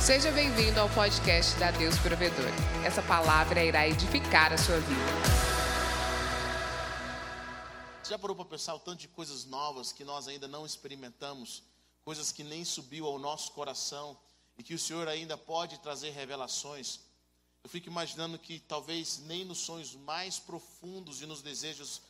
Seja bem-vindo ao podcast da Deus Provedor. Essa palavra irá edificar a sua vida. Já parou para pensar o tanto de coisas novas que nós ainda não experimentamos, coisas que nem subiu ao nosso coração e que o Senhor ainda pode trazer revelações? Eu fico imaginando que talvez nem nos sonhos mais profundos e nos desejos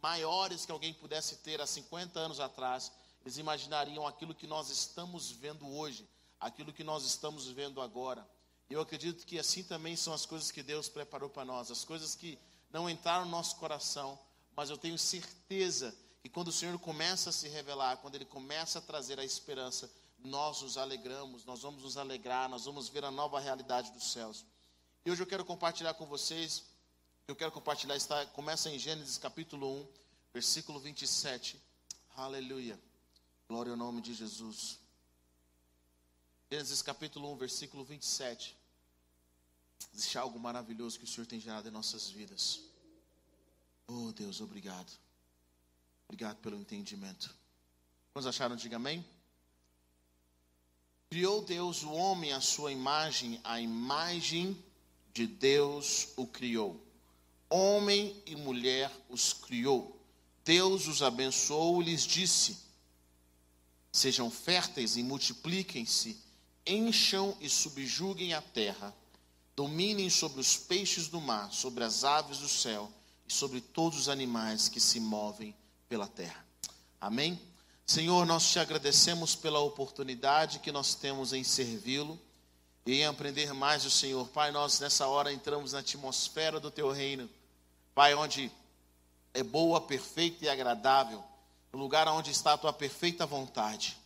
maiores que alguém pudesse ter há 50 anos atrás, eles imaginariam aquilo que nós estamos vendo hoje, aquilo que nós estamos vendo agora. Eu acredito que assim também são as coisas que Deus preparou para nós, as coisas que não entraram no nosso coração, mas eu tenho certeza que quando o Senhor começa a se revelar, quando Ele começa a trazer a esperança, nós nos alegramos, nós vamos nos alegrar, nós vamos ver a nova realidade dos céus. E hoje eu quero compartilhar com vocês, eu quero compartilhar, está, começa em Gênesis capítulo 1, versículo 27. Aleluia. Glória ao nome de Jesus. Gênesis capítulo 1, versículo 27. Existe algo maravilhoso que o Senhor tem gerado em nossas vidas. Oh Deus, obrigado. Obrigado pelo entendimento. Quantos acharam? Diga amém. Criou Deus o homem à sua imagem, a imagem de Deus o criou. Homem e mulher os criou. Deus os abençoou e lhes disse: Sejam férteis e multipliquem-se, encham e subjuguem a terra, dominem sobre os peixes do mar, sobre as aves do céu e sobre todos os animais que se movem pela terra. Amém? Senhor, nós te agradecemos pela oportunidade que nós temos em servi-lo e em aprender mais do Senhor. Pai, nós nessa hora entramos na atmosfera do teu reino. Pai, onde é boa, perfeita e agradável, no lugar onde está a tua perfeita vontade.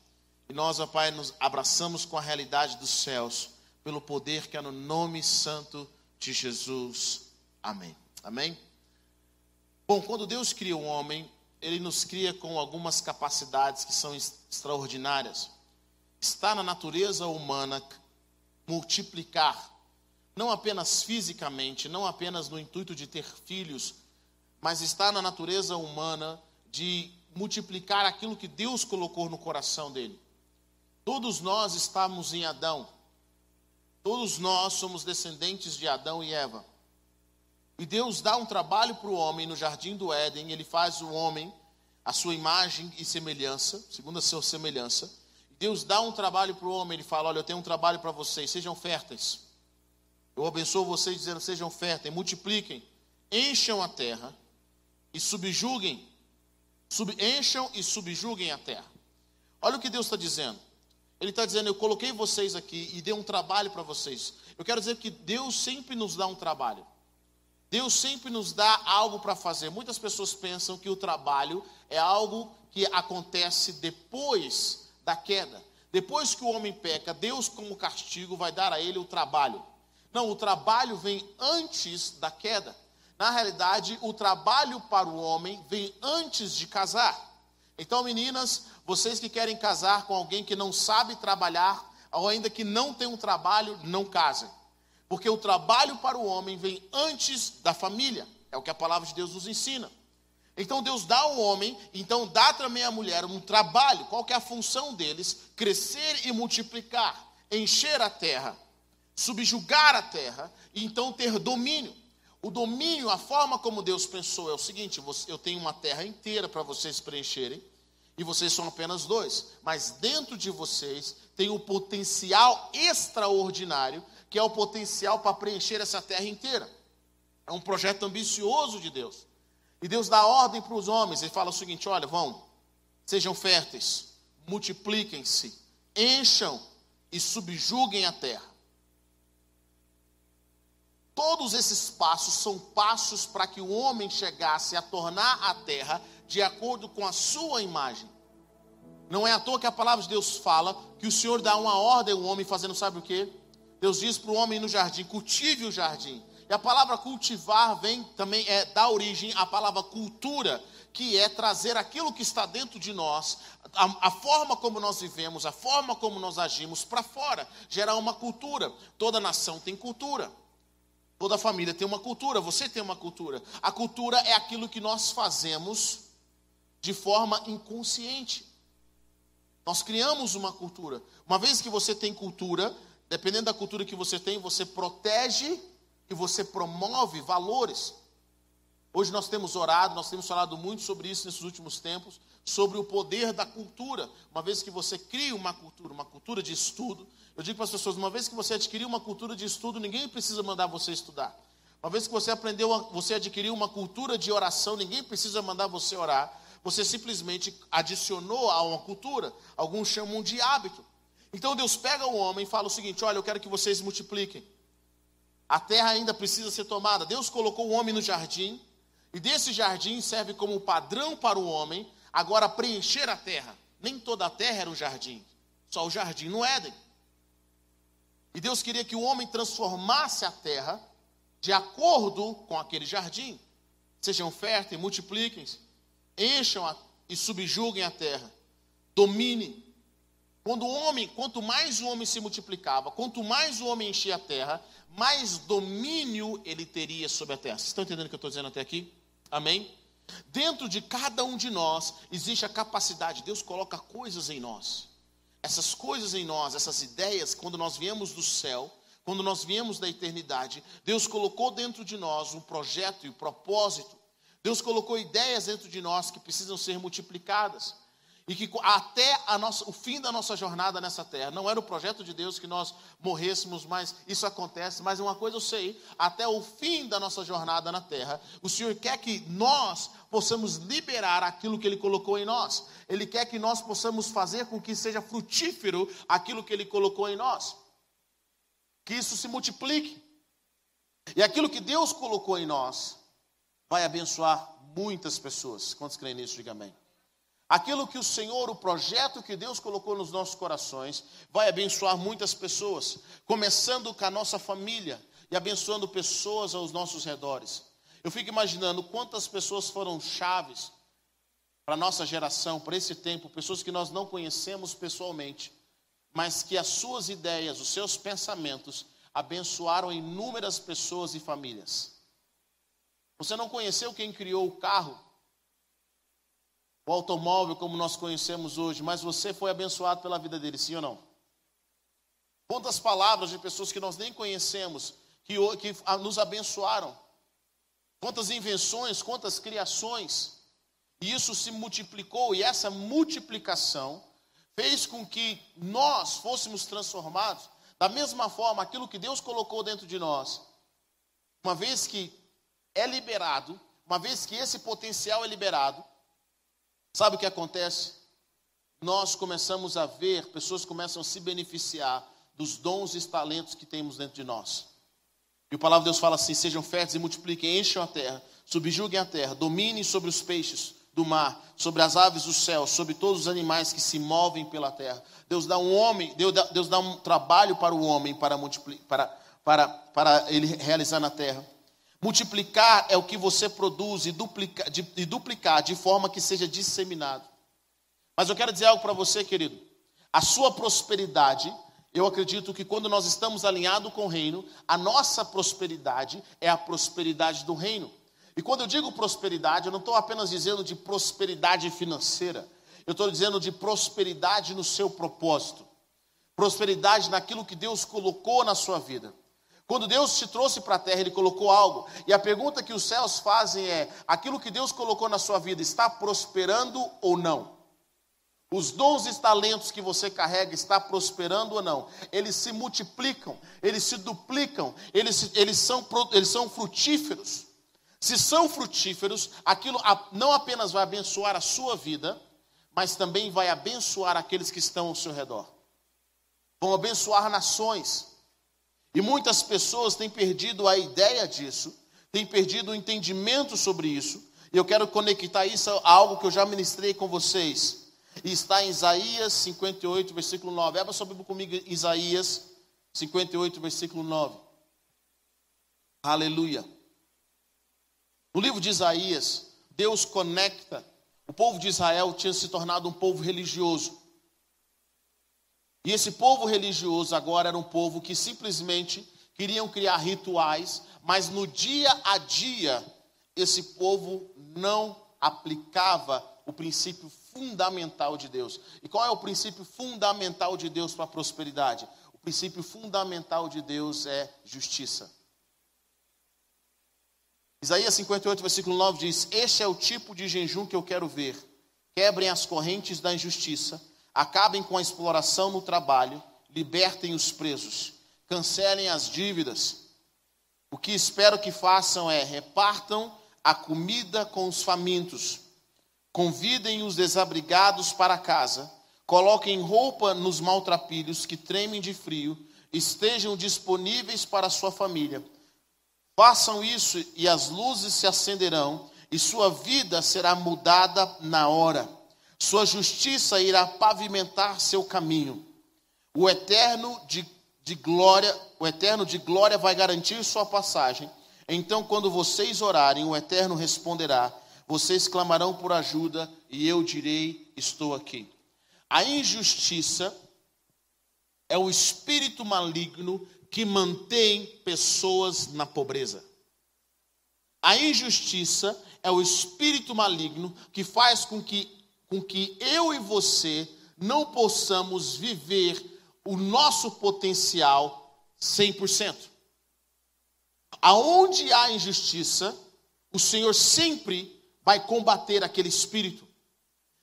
E nós, ó Pai, nos abraçamos com a realidade dos céus, pelo poder que é no nome santo de Jesus. Amém. Amém? Bom, quando Deus cria o homem, ele nos cria com algumas capacidades que são extraordinárias. Está na natureza humana multiplicar, não apenas fisicamente, não apenas no intuito de ter filhos, mas está na natureza humana de multiplicar aquilo que Deus colocou no coração dele. Todos nós estamos em Adão. Todos nós somos descendentes de Adão e Eva. E Deus dá um trabalho para o homem no jardim do Éden, ele faz o homem a sua imagem e semelhança, segundo a sua semelhança. Deus dá um trabalho para o homem, ele fala: Olha, eu tenho um trabalho para vocês, sejam férteis. Eu abençoo vocês dizendo: sejam férteis, multipliquem, encham a terra e subjuguem, sub, encham e subjuguem a terra. Olha o que Deus está dizendo. Ele está dizendo: Eu coloquei vocês aqui e dei um trabalho para vocês. Eu quero dizer que Deus sempre nos dá um trabalho. Deus sempre nos dá algo para fazer. Muitas pessoas pensam que o trabalho é algo que acontece depois da queda. Depois que o homem peca, Deus, como castigo, vai dar a ele o trabalho. Não, o trabalho vem antes da queda. Na realidade, o trabalho para o homem vem antes de casar. Então, meninas, vocês que querem casar com alguém que não sabe trabalhar, ou ainda que não tem um trabalho, não casem. Porque o trabalho para o homem vem antes da família. É o que a palavra de Deus nos ensina. Então Deus dá ao homem, então dá também à mulher um trabalho. Qual que é a função deles? Crescer e multiplicar, encher a terra, subjugar a terra e então ter domínio. O domínio, a forma como Deus pensou é o seguinte: eu tenho uma terra inteira para vocês preencherem, e vocês são apenas dois, mas dentro de vocês tem o potencial extraordinário, que é o potencial para preencher essa terra inteira. É um projeto ambicioso de Deus. E Deus dá ordem para os homens, ele fala o seguinte: olha, vão, sejam férteis, multipliquem-se, encham e subjuguem a terra. Todos esses passos são passos para que o homem chegasse a tornar a terra de acordo com a sua imagem. Não é à toa que a palavra de Deus fala que o Senhor dá uma ordem ao homem fazendo sabe o que? Deus diz para o homem no jardim: cultive o jardim. E a palavra cultivar vem também é da origem à palavra cultura, que é trazer aquilo que está dentro de nós, a, a forma como nós vivemos, a forma como nós agimos para fora, gerar uma cultura. Toda nação tem cultura. Toda família tem uma cultura, você tem uma cultura. A cultura é aquilo que nós fazemos de forma inconsciente. Nós criamos uma cultura. Uma vez que você tem cultura, dependendo da cultura que você tem, você protege e você promove valores. Hoje nós temos orado, nós temos falado muito sobre isso nesses últimos tempos, sobre o poder da cultura. Uma vez que você cria uma cultura, uma cultura de estudo, eu digo para as pessoas, uma vez que você adquiriu uma cultura de estudo, ninguém precisa mandar você estudar. Uma vez que você aprendeu, você adquiriu uma cultura de oração, ninguém precisa mandar você orar. Você simplesmente adicionou a uma cultura, alguns chamam de hábito. Então Deus pega o homem e fala o seguinte: olha, eu quero que vocês multipliquem. A terra ainda precisa ser tomada. Deus colocou o homem no jardim, e desse jardim serve como padrão para o homem agora preencher a terra. Nem toda a terra era um jardim, só o jardim no Éden. E Deus queria que o homem transformasse a terra de acordo com aquele jardim. Sejam férteis, multipliquem-se, encham a, e subjuguem a terra, dominem. Quando o homem, quanto mais o homem se multiplicava, quanto mais o homem enchia a terra, mais domínio ele teria sobre a terra. Vocês estão entendendo o que eu estou dizendo até aqui? Amém? Dentro de cada um de nós existe a capacidade, Deus coloca coisas em nós. Essas coisas em nós, essas ideias, quando nós viemos do céu, quando nós viemos da eternidade, Deus colocou dentro de nós um projeto e um propósito. Deus colocou ideias dentro de nós que precisam ser multiplicadas. E que até nossa, o fim da nossa jornada nessa terra, não era o projeto de Deus que nós morrêssemos, mas isso acontece. Mas uma coisa eu sei: até o fim da nossa jornada na terra, o Senhor quer que nós possamos liberar aquilo que Ele colocou em nós. Ele quer que nós possamos fazer com que seja frutífero aquilo que Ele colocou em nós. Que isso se multiplique. E aquilo que Deus colocou em nós vai abençoar muitas pessoas. Quantos creem nisso? Diga amém. Aquilo que o Senhor, o projeto que Deus colocou nos nossos corações, vai abençoar muitas pessoas, começando com a nossa família e abençoando pessoas aos nossos redores. Eu fico imaginando quantas pessoas foram chaves para a nossa geração, para esse tempo, pessoas que nós não conhecemos pessoalmente, mas que as suas ideias, os seus pensamentos abençoaram inúmeras pessoas e famílias. Você não conheceu quem criou o carro, o automóvel como nós conhecemos hoje, mas você foi abençoado pela vida dele, sim ou não? Quantas palavras de pessoas que nós nem conhecemos, que, que nos abençoaram. Quantas invenções, quantas criações. E isso se multiplicou, e essa multiplicação fez com que nós fôssemos transformados da mesma forma, aquilo que Deus colocou dentro de nós, uma vez que é liberado, uma vez que esse potencial é liberado, Sabe o que acontece? Nós começamos a ver, pessoas começam a se beneficiar dos dons e talentos que temos dentro de nós. E o palavra de Deus fala assim: sejam férteis e multipliquem, encham a terra, subjuguem a terra, dominem sobre os peixes do mar, sobre as aves do céu, sobre todos os animais que se movem pela terra. Deus dá um homem, Deus dá, Deus dá um trabalho para o homem para, para, para, para ele realizar na terra. Multiplicar é o que você produz e duplicar, de, e duplicar de forma que seja disseminado. Mas eu quero dizer algo para você, querido. A sua prosperidade, eu acredito que quando nós estamos alinhados com o reino, a nossa prosperidade é a prosperidade do reino. E quando eu digo prosperidade, eu não estou apenas dizendo de prosperidade financeira, eu estou dizendo de prosperidade no seu propósito, prosperidade naquilo que Deus colocou na sua vida. Quando Deus te trouxe para a terra, Ele colocou algo. E a pergunta que os céus fazem é: aquilo que Deus colocou na sua vida está prosperando ou não? Os dons e talentos que você carrega está prosperando ou não? Eles se multiplicam, eles se duplicam, eles, eles, são, eles são frutíferos. Se são frutíferos, aquilo não apenas vai abençoar a sua vida, mas também vai abençoar aqueles que estão ao seu redor. Vão abençoar nações e muitas pessoas têm perdido a ideia disso, têm perdido o entendimento sobre isso. E eu quero conectar isso a algo que eu já ministrei com vocês. E está em Isaías 58, versículo 9. Abra sua Bíblia comigo, Isaías 58, versículo 9. Aleluia. No livro de Isaías, Deus conecta. O povo de Israel tinha se tornado um povo religioso. E esse povo religioso agora era um povo que simplesmente queriam criar rituais, mas no dia a dia esse povo não aplicava o princípio fundamental de Deus. E qual é o princípio fundamental de Deus para a prosperidade? princípio fundamental de Deus é justiça. Isaías 58, versículo 9 diz: Este é o tipo de jejum que eu quero ver. Quebrem as correntes da injustiça, acabem com a exploração no trabalho, libertem os presos, cancelem as dívidas. O que espero que façam é repartam a comida com os famintos, convidem os desabrigados para casa, coloquem roupa nos maltrapilhos que tremem de frio, estejam disponíveis para sua família Façam isso e as luzes se acenderão, e sua vida será mudada na hora. Sua justiça irá pavimentar seu caminho. O eterno de, de glória, o eterno de glória vai garantir sua passagem. Então, quando vocês orarem, o eterno responderá. Vocês clamarão por ajuda e eu direi: estou aqui. A injustiça é o espírito maligno que mantém pessoas na pobreza. A injustiça é o espírito maligno que faz com que, com que eu e você não possamos viver o nosso potencial 100%. Aonde há injustiça, o Senhor sempre vai combater aquele espírito.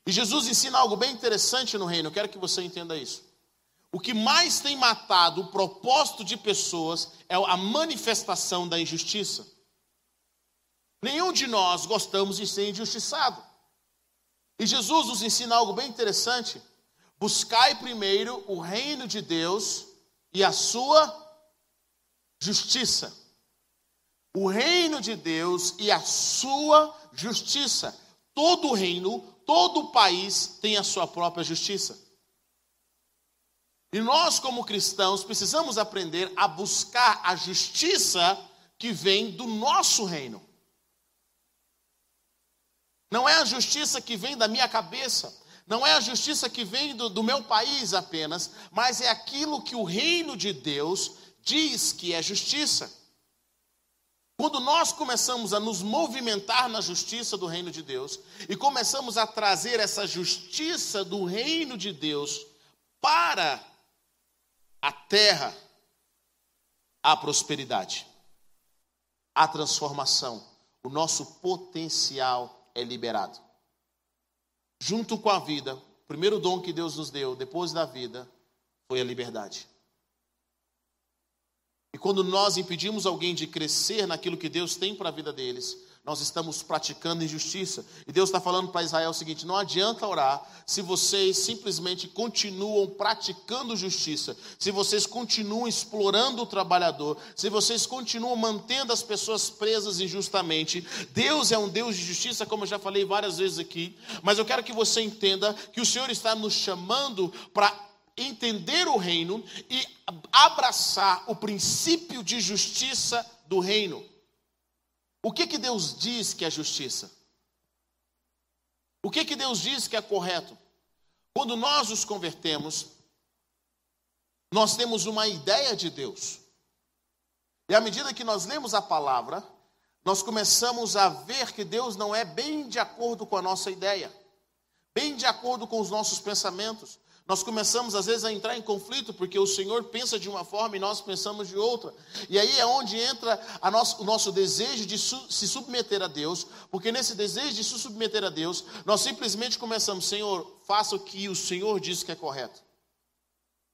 E Jesus ensina algo bem interessante no reino, eu quero que você entenda isso. O que mais tem matado o propósito de pessoas é a manifestação da injustiça. Nenhum de nós gostamos de ser injustiçado. E Jesus nos ensina algo bem interessante. Buscai primeiro o reino de Deus e a sua justiça. O reino de Deus e a sua justiça. Todo reino, todo país tem a sua própria justiça. E nós, como cristãos, precisamos aprender a buscar a justiça que vem do nosso reino. Não é a justiça que vem da minha cabeça, não é a justiça que vem do, do meu país apenas, mas é aquilo que o reino de Deus diz que é justiça. Quando nós começamos a nos movimentar na justiça do reino de Deus e começamos a trazer essa justiça do reino de Deus para a terra, a prosperidade, a transformação, o nosso potencial é liberado. Junto com a vida, o primeiro dom que Deus nos deu depois da vida foi a liberdade. E quando nós impedimos alguém de crescer naquilo que Deus tem para a vida deles, nós estamos praticando injustiça. E Deus está falando para Israel o seguinte: não adianta orar se vocês simplesmente continuam praticando justiça, se vocês continuam explorando o trabalhador, se vocês continuam mantendo as pessoas presas injustamente. Deus é um Deus de justiça, como eu já falei várias vezes aqui, mas eu quero que você entenda que o Senhor está nos chamando para entender o reino e abraçar o princípio de justiça do reino. O que, que Deus diz que é justiça? O que, que Deus diz que é correto? Quando nós nos convertemos, nós temos uma ideia de Deus. E à medida que nós lemos a palavra, nós começamos a ver que Deus não é bem de acordo com a nossa ideia, bem de acordo com os nossos pensamentos. Nós começamos às vezes a entrar em conflito porque o Senhor pensa de uma forma e nós pensamos de outra. E aí é onde entra nosso, o nosso desejo de su, se submeter a Deus, porque nesse desejo de se submeter a Deus, nós simplesmente começamos, Senhor, faça o que o Senhor diz que é correto.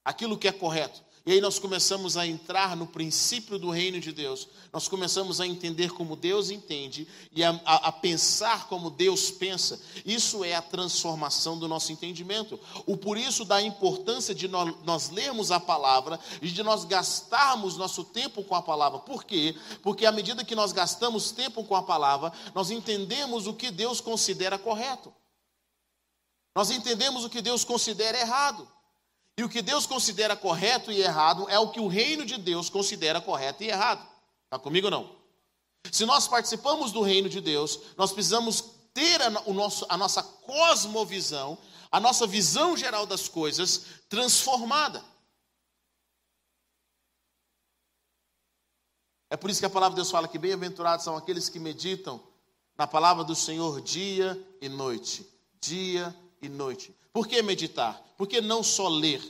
Aquilo que é correto. E aí nós começamos a entrar no princípio do reino de Deus. Nós começamos a entender como Deus entende e a, a, a, pensar como Deus pensa. Isso é a transformação do nosso entendimento. O por isso da importância de nós, nós lermos a palavra e de nós gastarmos nosso tempo com a palavra. Por quê? Porque à medida que nós gastamos tempo com a palavra, nós entendemos o que Deus considera correto. Nós entendemos o que Deus considera errado. E o que Deus considera correto e errado é o que o reino de Deus considera correto e errado. Está comigo ou não? Se nós participamos do reino de Deus, nós precisamos ter a, o nosso, a nossa cosmovisão, a nossa visão geral das coisas transformada. É por isso que a palavra de Deus fala que bem-aventurados são aqueles que meditam na palavra do Senhor dia e noite. Dia e noite. Por que meditar? Por que não só ler?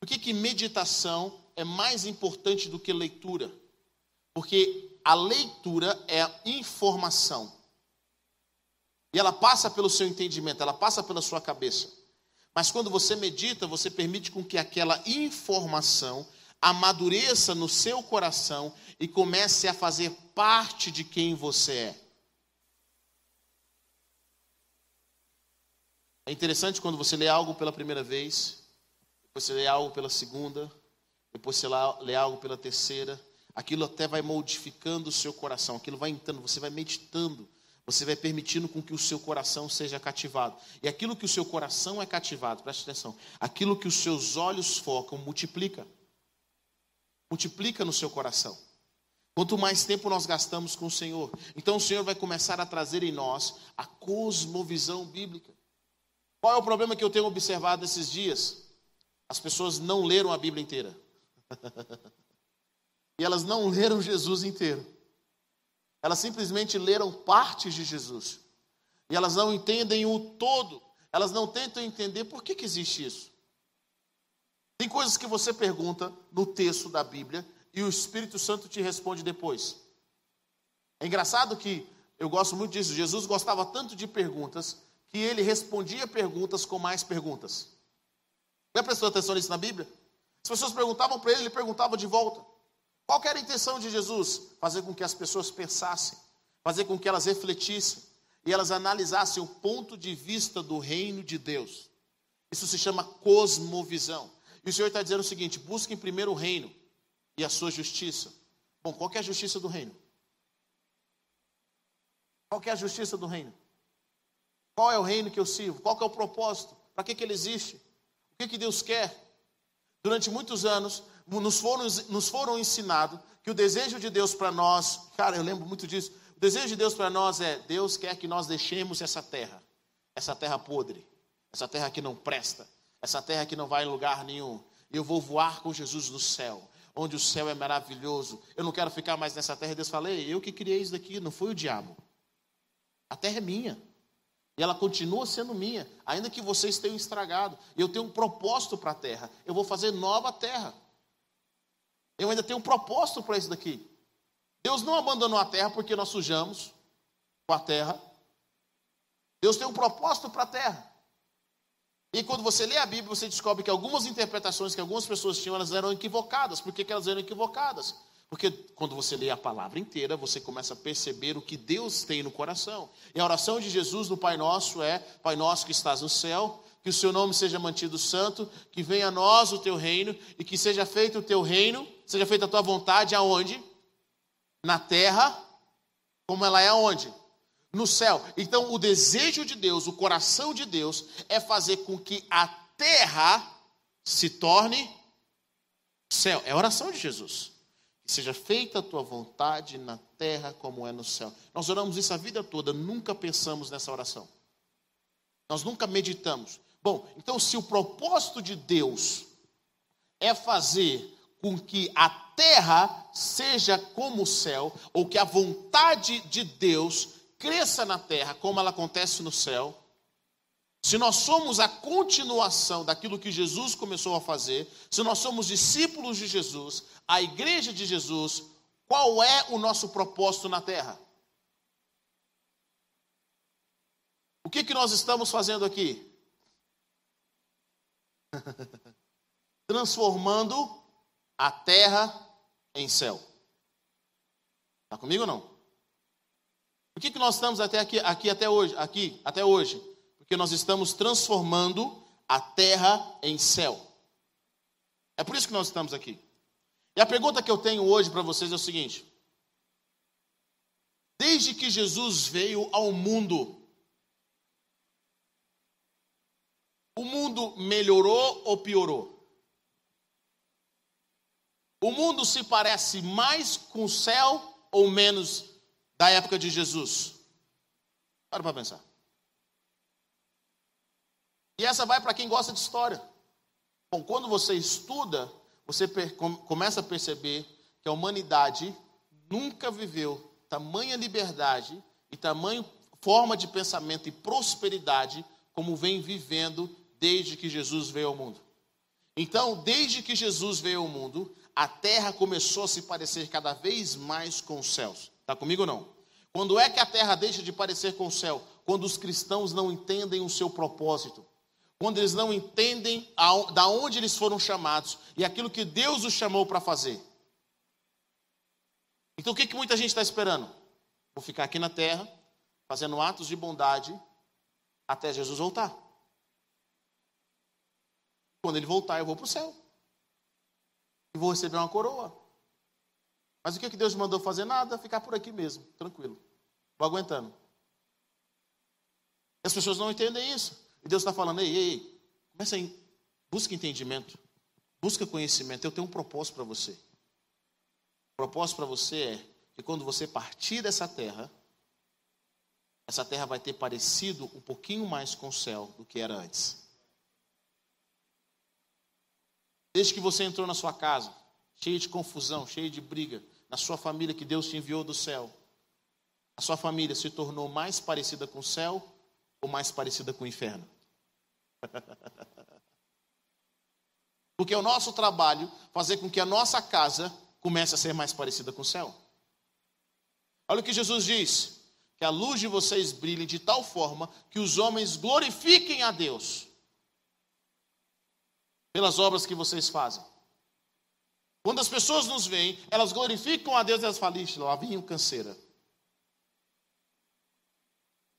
Por que, que meditação é mais importante do que leitura? Porque a leitura é a informação. E ela passa pelo seu entendimento, ela passa pela sua cabeça. Mas quando você medita, você permite com que aquela informação amadureça no seu coração e comece a fazer parte de quem você é. É interessante quando você lê algo pela primeira vez, depois você lê algo pela segunda, depois você lê algo pela terceira, aquilo até vai modificando o seu coração, aquilo vai entrando, você vai meditando, você vai permitindo com que o seu coração seja cativado. E aquilo que o seu coração é cativado, preste atenção, aquilo que os seus olhos focam, multiplica multiplica no seu coração. Quanto mais tempo nós gastamos com o Senhor, então o Senhor vai começar a trazer em nós a cosmovisão bíblica. Qual é o problema que eu tenho observado esses dias? As pessoas não leram a Bíblia inteira. e elas não leram Jesus inteiro. Elas simplesmente leram partes de Jesus. E elas não entendem o todo. Elas não tentam entender por que, que existe isso. Tem coisas que você pergunta no texto da Bíblia e o Espírito Santo te responde depois. É engraçado que eu gosto muito disso. Jesus gostava tanto de perguntas que ele respondia perguntas com mais perguntas. Já prestou atenção nisso na Bíblia? As pessoas perguntavam para ele, ele perguntava de volta. Qual era a intenção de Jesus? Fazer com que as pessoas pensassem, fazer com que elas refletissem e elas analisassem o ponto de vista do reino de Deus. Isso se chama cosmovisão. E o Senhor está dizendo o seguinte: busquem primeiro o reino e a sua justiça. Bom, qual é a justiça do reino? Qual é a justiça do reino? Qual é o reino que eu sirvo? Qual é o propósito? Para que, que ele existe? O que, que Deus quer? Durante muitos anos, nos foram, nos foram ensinados que o desejo de Deus para nós, cara, eu lembro muito disso. O desejo de Deus para nós é: Deus quer que nós deixemos essa terra, essa terra podre, essa terra que não presta, essa terra que não vai em lugar nenhum. Eu vou voar com Jesus no céu, onde o céu é maravilhoso. Eu não quero ficar mais nessa terra. Deus falou: eu que criei isso daqui, não foi o diabo. A terra é minha. E ela continua sendo minha, ainda que vocês tenham estragado. Eu tenho um propósito para a terra. Eu vou fazer nova terra. Eu ainda tenho um propósito para isso daqui. Deus não abandonou a terra porque nós sujamos com a terra. Deus tem um propósito para a terra. E quando você lê a Bíblia, você descobre que algumas interpretações que algumas pessoas tinham, elas eram equivocadas. Por que, que elas eram equivocadas? Porque quando você lê a palavra inteira, você começa a perceber o que Deus tem no coração. E a oração de Jesus no Pai Nosso é: Pai Nosso que estás no céu, que o seu nome seja mantido santo, que venha a nós o teu reino e que seja feito o teu reino, seja feita a tua vontade aonde? Na terra, como ela é aonde? no céu. Então, o desejo de Deus, o coração de Deus, é fazer com que a terra se torne céu. É a oração de Jesus. Seja feita a tua vontade na terra como é no céu. Nós oramos isso a vida toda, nunca pensamos nessa oração. Nós nunca meditamos. Bom, então, se o propósito de Deus é fazer com que a terra seja como o céu, ou que a vontade de Deus cresça na terra como ela acontece no céu, se nós somos a continuação daquilo que Jesus começou a fazer, se nós somos discípulos de Jesus, a igreja de Jesus, qual é o nosso propósito na terra? O que, que nós estamos fazendo aqui? Transformando a terra em céu. Está comigo ou não? Por que, que nós estamos até aqui, aqui até hoje? Aqui até hoje? Porque nós estamos transformando a terra em céu. É por isso que nós estamos aqui. E a pergunta que eu tenho hoje para vocês é o seguinte: Desde que Jesus veio ao mundo, o mundo melhorou ou piorou? O mundo se parece mais com o céu ou menos da época de Jesus? Para para pensar. E essa vai para quem gosta de história. Bom, quando você estuda, você começa a perceber que a humanidade nunca viveu tamanha liberdade e tamanha forma de pensamento e prosperidade como vem vivendo desde que Jesus veio ao mundo. Então, desde que Jesus veio ao mundo, a terra começou a se parecer cada vez mais com os céus. Está comigo ou não? Quando é que a terra deixa de parecer com o céu? Quando os cristãos não entendem o seu propósito. Quando eles não entendem a, da onde eles foram chamados e aquilo que Deus os chamou para fazer. Então o que, que muita gente está esperando? Vou ficar aqui na terra, fazendo atos de bondade, até Jesus voltar. Quando ele voltar, eu vou para o céu. E vou receber uma coroa. Mas o que, que Deus mandou fazer? Nada, ficar por aqui mesmo, tranquilo. Vou aguentando. As pessoas não entendem isso. E Deus está falando, ei, ei, começa aí, busca entendimento, busca conhecimento. Eu tenho um propósito para você. O propósito para você é que quando você partir dessa terra, essa terra vai ter parecido um pouquinho mais com o céu do que era antes. Desde que você entrou na sua casa, cheio de confusão, cheio de briga, na sua família que Deus te enviou do céu, a sua família se tornou mais parecida com o céu ou mais parecida com o inferno? Porque é o nosso trabalho fazer com que a nossa casa comece a ser mais parecida com o céu. Olha o que Jesus diz: que a luz de vocês brilhe de tal forma que os homens glorifiquem a Deus pelas obras que vocês fazem. Quando as pessoas nos veem, elas glorificam a Deus e elas falam: lá vinha o canseira.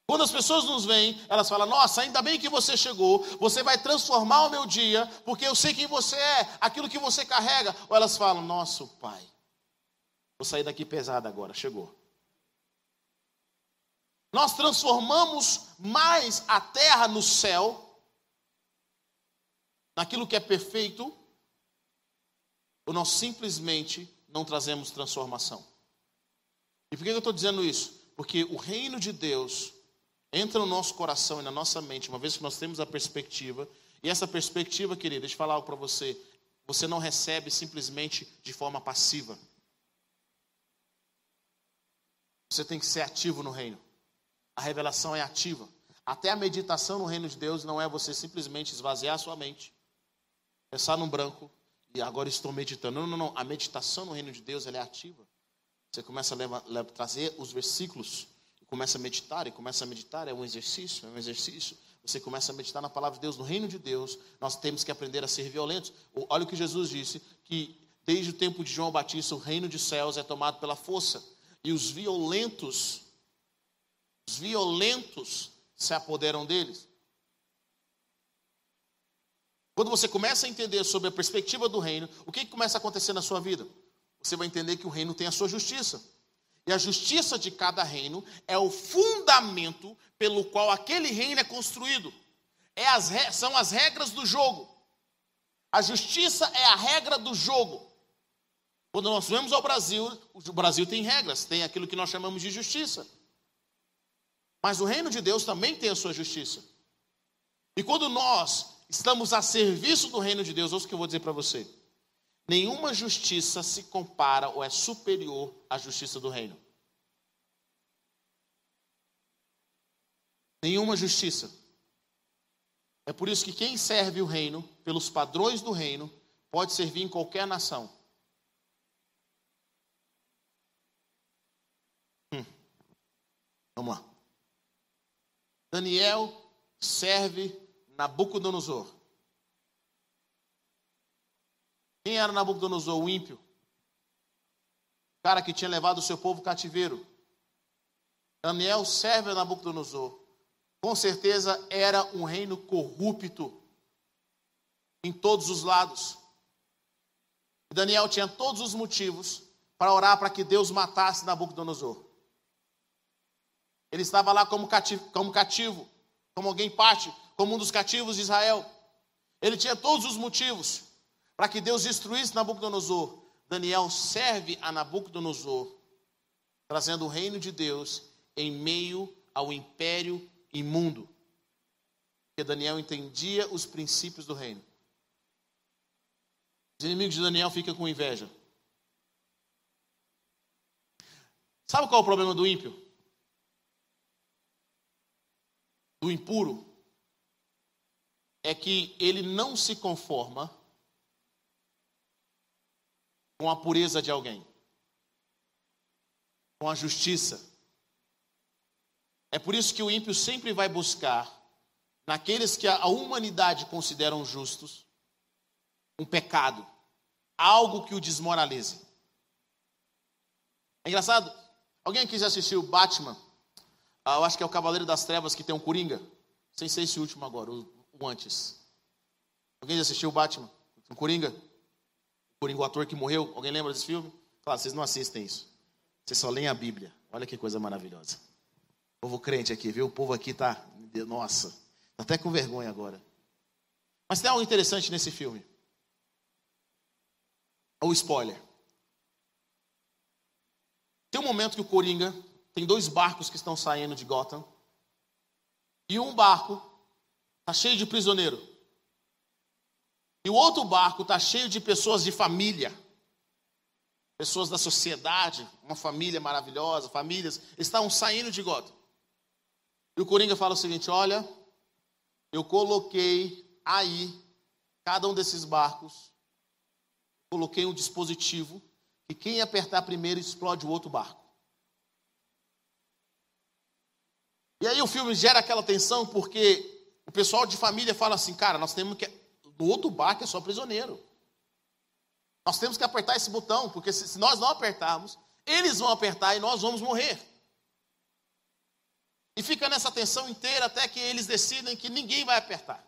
Quando as pessoas nos veem, elas falam: Nossa, ainda bem que você chegou, você vai transformar o meu dia, porque eu sei quem você é, aquilo que você carrega. Ou elas falam: Nosso pai, vou sair daqui pesado agora, chegou. Nós transformamos mais a terra no céu, naquilo que é perfeito, ou nós simplesmente não trazemos transformação. E por que eu estou dizendo isso? Porque o reino de Deus entra no nosso coração e na nossa mente, uma vez que nós temos a perspectiva, e essa perspectiva, querida, deixa eu falar algo para você, você não recebe simplesmente de forma passiva. Você tem que ser ativo no reino. A revelação é ativa. Até a meditação no reino de Deus não é você simplesmente esvaziar a sua mente, pensar num branco e agora estou meditando. Não, não, não. A meditação no reino de Deus é ativa. Você começa a levar, trazer os versículos começa a meditar e começa a meditar, é um exercício, é um exercício. Você começa a meditar na palavra de Deus, no reino de Deus, nós temos que aprender a ser violentos. Olha o que Jesus disse, que desde o tempo de João Batista, o reino de céus é tomado pela força, e os violentos, os violentos se apoderam deles. Quando você começa a entender sobre a perspectiva do reino, o que, que começa a acontecer na sua vida? Você vai entender que o reino tem a sua justiça. E a justiça de cada reino é o fundamento pelo qual aquele reino é construído. É as, são as regras do jogo. A justiça é a regra do jogo. Quando nós vemos ao Brasil, o Brasil tem regras, tem aquilo que nós chamamos de justiça. Mas o reino de Deus também tem a sua justiça. E quando nós estamos a serviço do reino de Deus, ouça o que eu vou dizer para você. Nenhuma justiça se compara ou é superior à justiça do reino. Nenhuma justiça. É por isso que quem serve o reino, pelos padrões do reino, pode servir em qualquer nação. Hum. Vamos lá. Daniel serve Nabucodonosor. Quem era Nabucodonosor? O ímpio. O cara que tinha levado o seu povo cativeiro. Daniel serve a Nabucodonosor. Com certeza era um reino corrupto em todos os lados. Daniel tinha todos os motivos para orar para que Deus matasse Nabucodonosor. Ele estava lá como cativo, como cativo, como alguém parte, como um dos cativos de Israel. Ele tinha todos os motivos para que Deus destruísse Nabucodonosor. Daniel serve a Nabucodonosor, trazendo o reino de Deus em meio ao império imundo. Porque Daniel entendia os princípios do reino. Os inimigos de Daniel ficam com inveja. Sabe qual é o problema do ímpio? Do impuro? É que ele não se conforma com a pureza de alguém, com a justiça. É por isso que o ímpio sempre vai buscar, naqueles que a humanidade consideram justos, um pecado, algo que o desmoralize. É engraçado, alguém aqui já assistiu Batman? Ah, eu acho que é o Cavaleiro das Trevas que tem um Coringa. Sem ser esse último agora, o, o antes. Alguém já assistiu Batman? Um Coringa? Coringa, o ator que morreu. Alguém lembra desse filme? Claro, vocês não assistem isso. Vocês só leem a Bíblia. Olha que coisa maravilhosa. O povo crente aqui, viu? O povo aqui tá. Nossa, tá até com vergonha agora. Mas tem algo interessante nesse filme. O spoiler. Tem um momento que o Coringa tem dois barcos que estão saindo de Gotham. E um barco está cheio de prisioneiro. E o outro barco está cheio de pessoas de família. Pessoas da sociedade, uma família maravilhosa, famílias, estão saindo de Gotham. E o Coringa fala o seguinte: olha, eu coloquei aí, cada um desses barcos, coloquei um dispositivo e quem apertar primeiro explode o outro barco. E aí o filme gera aquela tensão porque o pessoal de família fala assim, cara, nós temos que. No outro barco é só prisioneiro. Nós temos que apertar esse botão, porque se nós não apertarmos, eles vão apertar e nós vamos morrer. E fica nessa tensão inteira até que eles decidem que ninguém vai apertar.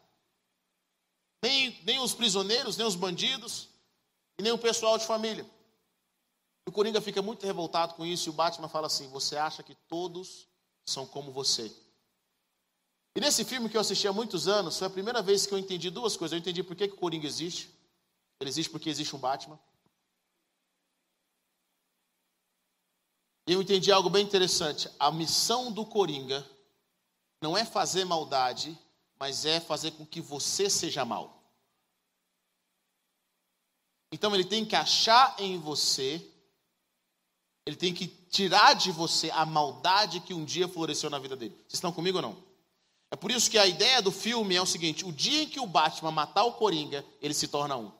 Nem, nem os prisioneiros, nem os bandidos, e nem o pessoal de família. O Coringa fica muito revoltado com isso e o Batman fala assim: Você acha que todos são como você? E nesse filme que eu assisti há muitos anos, foi a primeira vez que eu entendi duas coisas. Eu entendi por que, que o Coringa existe. Ele existe porque existe um Batman. E eu entendi algo bem interessante. A missão do Coringa não é fazer maldade, mas é fazer com que você seja mal. Então ele tem que achar em você ele tem que tirar de você a maldade que um dia floresceu na vida dele. Vocês estão comigo ou não? É por isso que a ideia do filme é o seguinte: o dia em que o Batman matar o Coringa, ele se torna um.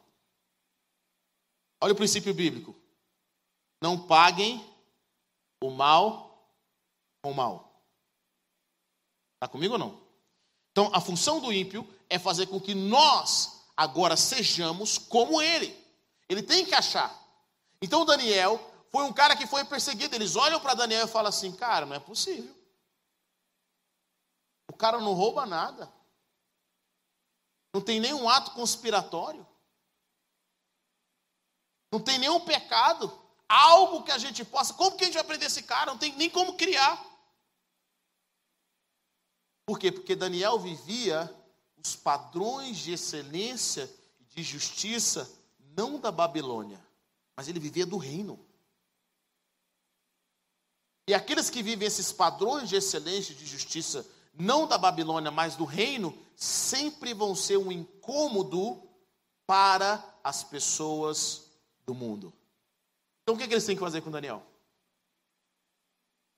Olha o princípio bíblico. Não paguem o mal com o mal. Está comigo ou não? Então, a função do ímpio é fazer com que nós agora sejamos como ele. Ele tem que achar. Então, Daniel foi um cara que foi perseguido. Eles olham para Daniel e falam assim: cara, não é possível. O cara não rouba nada. Não tem nenhum ato conspiratório. Não tem nenhum pecado. Algo que a gente possa. Como que a gente vai prender esse cara? Não tem nem como criar. Por quê? Porque Daniel vivia os padrões de excelência e de justiça, não da Babilônia, mas ele vivia do reino. E aqueles que vivem esses padrões de excelência e de justiça, não da Babilônia, mas do reino, sempre vão ser um incômodo para as pessoas do mundo. Então o que, é que eles têm que fazer com Daniel?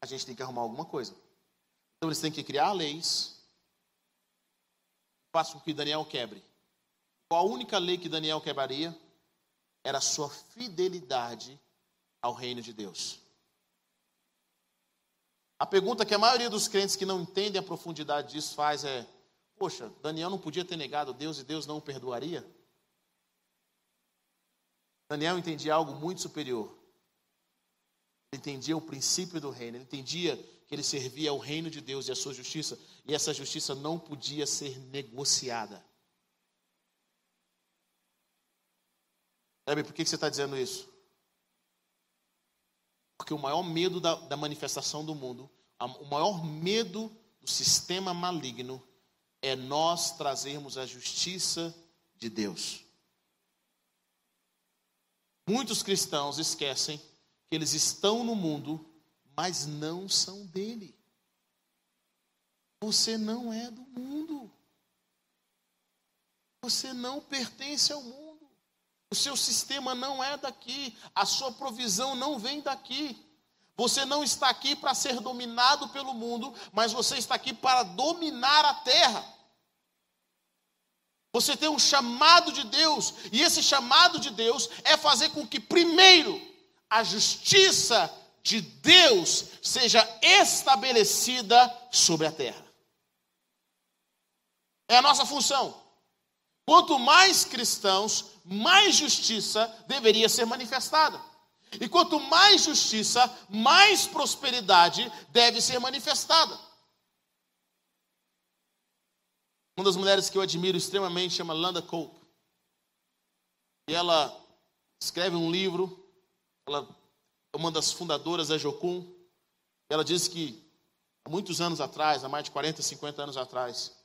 A gente tem que arrumar alguma coisa. Então eles têm que criar leis façam com que Daniel quebre. Qual a única lei que Daniel quebraria? Era a sua fidelidade ao reino de Deus. A pergunta que a maioria dos crentes que não entendem a profundidade disso faz é: Poxa, Daniel não podia ter negado Deus e Deus não o perdoaria? Daniel entendia algo muito superior. Ele entendia o princípio do reino, ele entendia que ele servia ao reino de Deus e à sua justiça, e essa justiça não podia ser negociada. Sabe por que você está dizendo isso? Porque o maior medo da, da manifestação do mundo, a, o maior medo do sistema maligno é nós trazermos a justiça de Deus. Muitos cristãos esquecem que eles estão no mundo, mas não são dele. Você não é do mundo. Você não pertence ao mundo. O seu sistema não é daqui, a sua provisão não vem daqui. Você não está aqui para ser dominado pelo mundo, mas você está aqui para dominar a terra. Você tem um chamado de Deus, e esse chamado de Deus é fazer com que, primeiro, a justiça de Deus seja estabelecida sobre a terra. É a nossa função. Quanto mais cristãos, mais justiça deveria ser manifestada. E quanto mais justiça, mais prosperidade deve ser manifestada. Uma das mulheres que eu admiro extremamente chama Landa Cope. E ela escreve um livro, ela é uma das fundadoras da Jocum. Ela diz que há muitos anos atrás, há mais de 40, 50 anos atrás,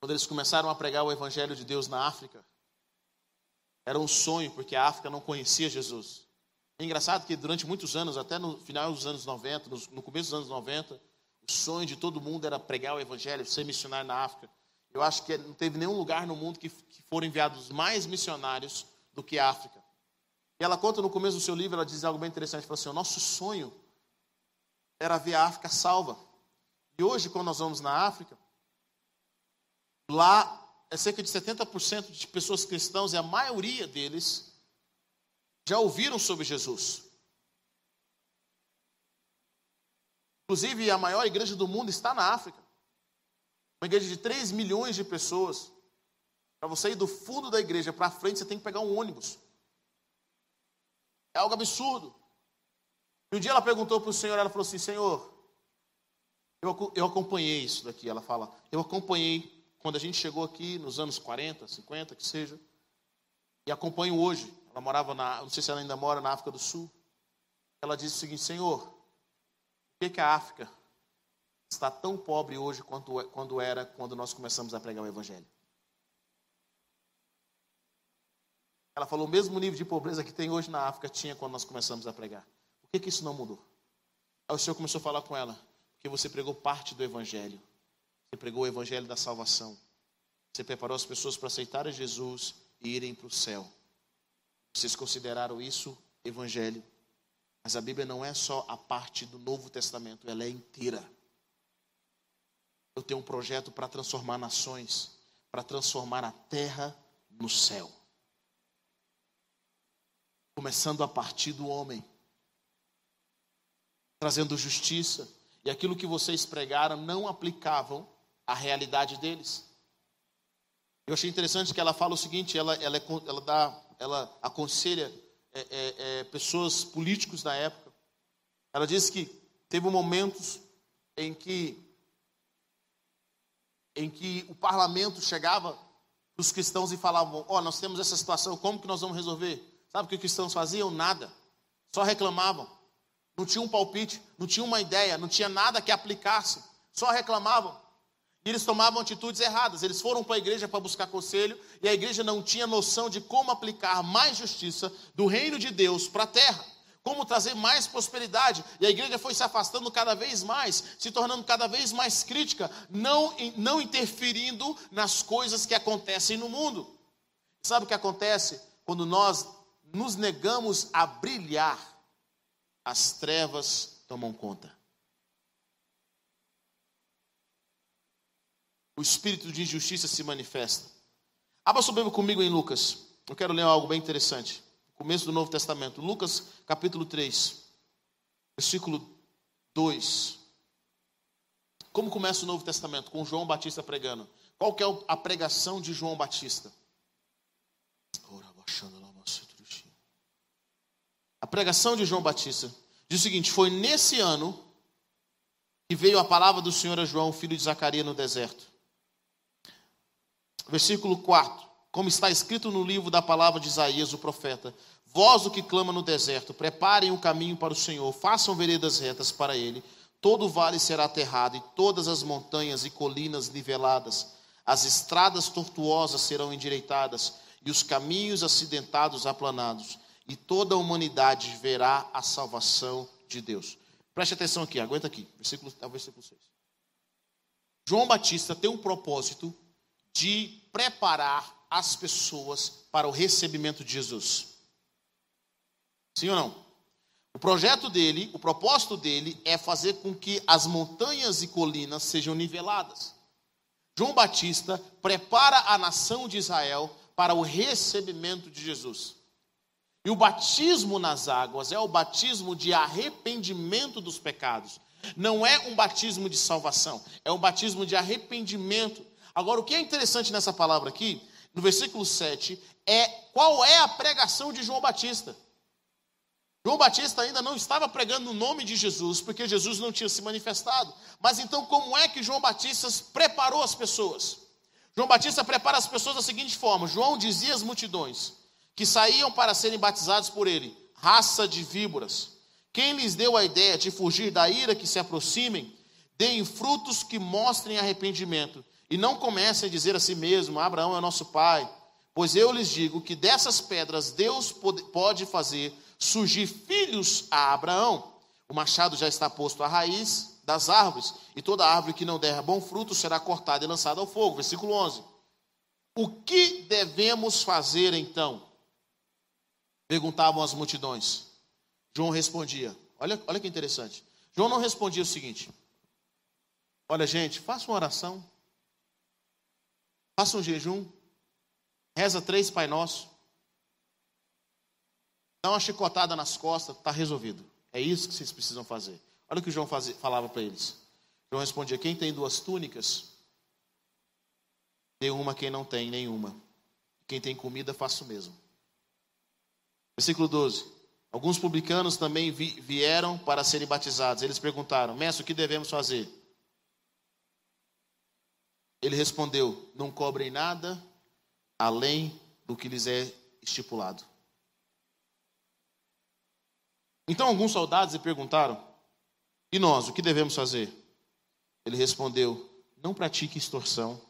quando eles começaram a pregar o evangelho de Deus na África, era um sonho, porque a África não conhecia Jesus. É engraçado que durante muitos anos, até no final dos anos 90, no começo dos anos 90, o sonho de todo mundo era pregar o evangelho, ser missionário na África. Eu acho que não teve nenhum lugar no mundo que, que foram enviados mais missionários do que a África. E ela conta no começo do seu livro, ela diz algo bem interessante, fala assim, o nosso sonho era ver a África salva. E hoje, quando nós vamos na África, lá é cerca de 70% de pessoas cristãs e a maioria deles já ouviram sobre Jesus. Inclusive, a maior igreja do mundo está na África. Uma igreja de 3 milhões de pessoas. Para você ir do fundo da igreja para frente, você tem que pegar um ônibus. É algo absurdo. E um dia ela perguntou para o Senhor, ela falou assim, Senhor, eu, eu acompanhei isso daqui. Ela fala, eu acompanhei quando a gente chegou aqui nos anos 40, 50, que seja, e acompanho hoje. Ela morava na, não sei se ela ainda mora na África do Sul. Ela disse o seguinte, Senhor, por que, que a África está tão pobre hoje quanto, quando era quando nós começamos a pregar o Evangelho? Ela falou: o mesmo nível de pobreza que tem hoje na África tinha quando nós começamos a pregar. Por que, que isso não mudou? Aí o Senhor começou a falar com ela: porque você pregou parte do Evangelho. Você pregou o Evangelho da salvação. Você preparou as pessoas para aceitarem Jesus e irem para o céu. Vocês consideraram isso Evangelho. Mas a Bíblia não é só a parte do Novo Testamento, ela é inteira. Eu tenho um projeto para transformar nações, para transformar a terra no céu. Começando a partir do homem, trazendo justiça. E aquilo que vocês pregaram não aplicavam à realidade deles. Eu achei interessante que ela fala o seguinte: ela, ela, é, ela, dá, ela aconselha é, é, é, pessoas políticos da época. Ela disse que teve momentos em que em que o parlamento chegava os cristãos e falavam: "Ó, oh, nós temos essa situação, como que nós vamos resolver?" Sabe o que os cristãos faziam? Nada. Só reclamavam. Não tinha um palpite, não tinha uma ideia, não tinha nada que aplicasse. Só reclamavam. E eles tomavam atitudes erradas. Eles foram para a igreja para buscar conselho e a igreja não tinha noção de como aplicar mais justiça do reino de Deus para a terra. Como trazer mais prosperidade. E a igreja foi se afastando cada vez mais, se tornando cada vez mais crítica, não, não interferindo nas coisas que acontecem no mundo. Sabe o que acontece quando nós nos negamos a brilhar? As trevas tomam conta. O espírito de injustiça se manifesta. Abra sua Bíblia comigo em Lucas. Eu quero ler algo bem interessante. Começo do Novo Testamento. Lucas, capítulo 3, versículo 2. Como começa o Novo Testamento? Com João Batista pregando. Qual que é a pregação de João Batista? A pregação de João Batista diz o seguinte: Foi nesse ano que veio a palavra do Senhor a João, filho de Zacarias, no deserto versículo 4, como está escrito no livro da palavra de Isaías, o profeta: Vós o que clama no deserto, preparem o um caminho para o Senhor, façam veredas retas para ele. Todo vale será aterrado, e todas as montanhas e colinas niveladas. As estradas tortuosas serão endireitadas, e os caminhos acidentados aplanados. E toda a humanidade verá a salvação de Deus. Preste atenção aqui, aguenta aqui, versículo, versículo 6. João Batista tem um propósito de preparar as pessoas para o recebimento de Jesus. Sim ou não? O projeto dele, o propósito dele é fazer com que as montanhas e colinas sejam niveladas. João Batista prepara a nação de Israel para o recebimento de Jesus. E o batismo nas águas é o batismo de arrependimento dos pecados. Não é um batismo de salvação, é um batismo de arrependimento. Agora, o que é interessante nessa palavra aqui, no versículo 7, é qual é a pregação de João Batista. João Batista ainda não estava pregando o nome de Jesus, porque Jesus não tinha se manifestado. Mas então, como é que João Batista preparou as pessoas? João Batista prepara as pessoas da seguinte forma: João dizia às multidões que saíam para serem batizados por ele, raça de víboras. Quem lhes deu a ideia de fugir da ira que se aproximem, deem frutos que mostrem arrependimento, e não comecem a dizer a si mesmo: Abraão é nosso pai. Pois eu lhes digo que dessas pedras Deus pode fazer surgir filhos a Abraão. O machado já está posto à raiz das árvores, e toda árvore que não der bom fruto será cortada e lançada ao fogo. Versículo 11. O que devemos fazer então? Perguntavam as multidões. João respondia. Olha, olha que interessante. João não respondia o seguinte: Olha, gente, faça uma oração, faça um jejum, reza três Pai Nosso, dá uma chicotada nas costas, está resolvido. É isso que vocês precisam fazer. Olha o que João fazia, falava para eles. João respondia: Quem tem duas túnicas, dê uma quem não tem nenhuma. Quem tem comida, faça o mesmo. Versículo 12. Alguns publicanos também vieram para serem batizados. Eles perguntaram: Mestre, o que devemos fazer? Ele respondeu: Não cobrem nada além do que lhes é estipulado. Então alguns soldados lhe perguntaram: E nós, o que devemos fazer? Ele respondeu: Não pratique extorsão,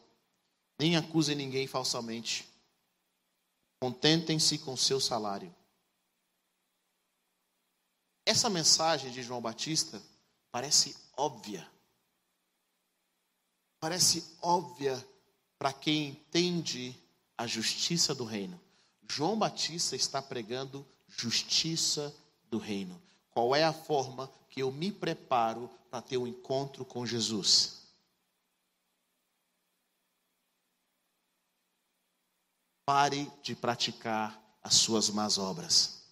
nem acuse ninguém falsamente. Contentem-se com seu salário. Essa mensagem de João Batista parece óbvia. Parece óbvia para quem entende a justiça do reino. João Batista está pregando justiça do reino. Qual é a forma que eu me preparo para ter um encontro com Jesus? Pare de praticar as suas más obras.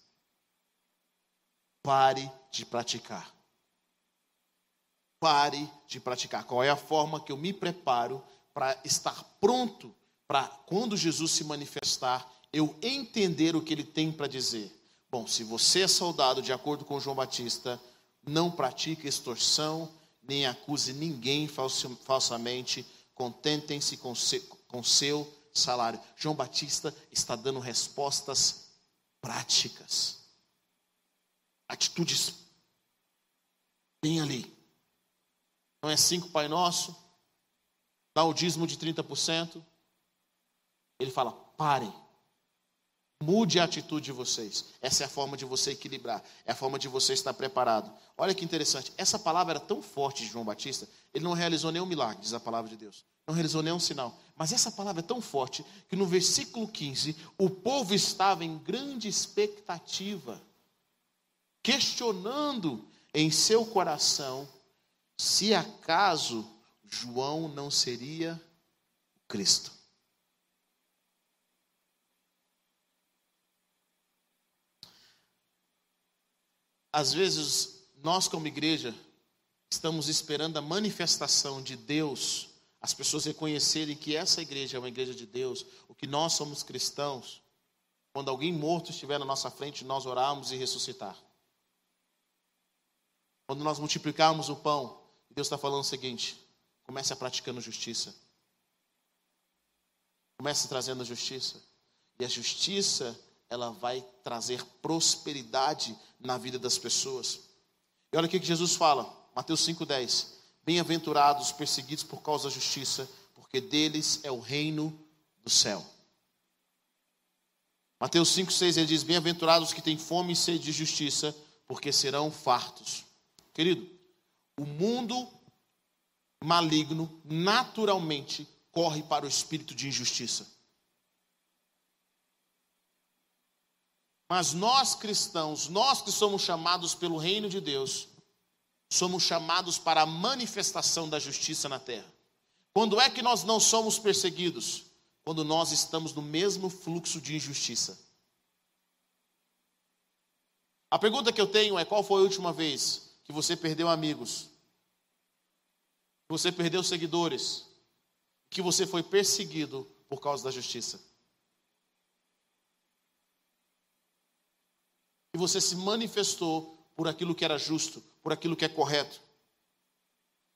Pare de praticar. Pare de praticar. Qual é a forma que eu me preparo para estar pronto para quando Jesus se manifestar, eu entender o que ele tem para dizer? Bom, se você é soldado, de acordo com João Batista, não pratique extorsão, nem acuse ninguém falsamente, contentem-se com, com seu salário. João Batista está dando respostas práticas, atitudes bem ali. Não é cinco Pai Nosso, dá o dízimo de 30%. Ele fala: parem Mude a atitude de vocês. Essa é a forma de você equilibrar. É a forma de você estar preparado. Olha que interessante. Essa palavra era tão forte de João Batista. Ele não realizou nenhum milagre, diz a palavra de Deus. Não realizou nenhum sinal. Mas essa palavra é tão forte que no versículo 15, o povo estava em grande expectativa, questionando em seu coração se acaso João não seria Cristo. Às vezes, nós como igreja, estamos esperando a manifestação de Deus, as pessoas reconhecerem que essa igreja é uma igreja de Deus, o que nós somos cristãos, quando alguém morto estiver na nossa frente, nós orarmos e ressuscitar. Quando nós multiplicarmos o pão, Deus está falando o seguinte: comece a praticando justiça. Comece trazendo justiça. E a justiça ela vai trazer prosperidade na vida das pessoas. E olha o que Jesus fala, Mateus 5,10: Bem-aventurados perseguidos por causa da justiça, porque deles é o reino do céu. Mateus 5,6 ele diz: Bem-aventurados que têm fome e sede de justiça, porque serão fartos. Querido, o mundo maligno naturalmente corre para o espírito de injustiça. Mas nós cristãos, nós que somos chamados pelo reino de Deus, somos chamados para a manifestação da justiça na terra. Quando é que nós não somos perseguidos? Quando nós estamos no mesmo fluxo de injustiça. A pergunta que eu tenho é: qual foi a última vez que você perdeu amigos? Que você perdeu seguidores? Que você foi perseguido por causa da justiça? E você se manifestou por aquilo que era justo, por aquilo que é correto.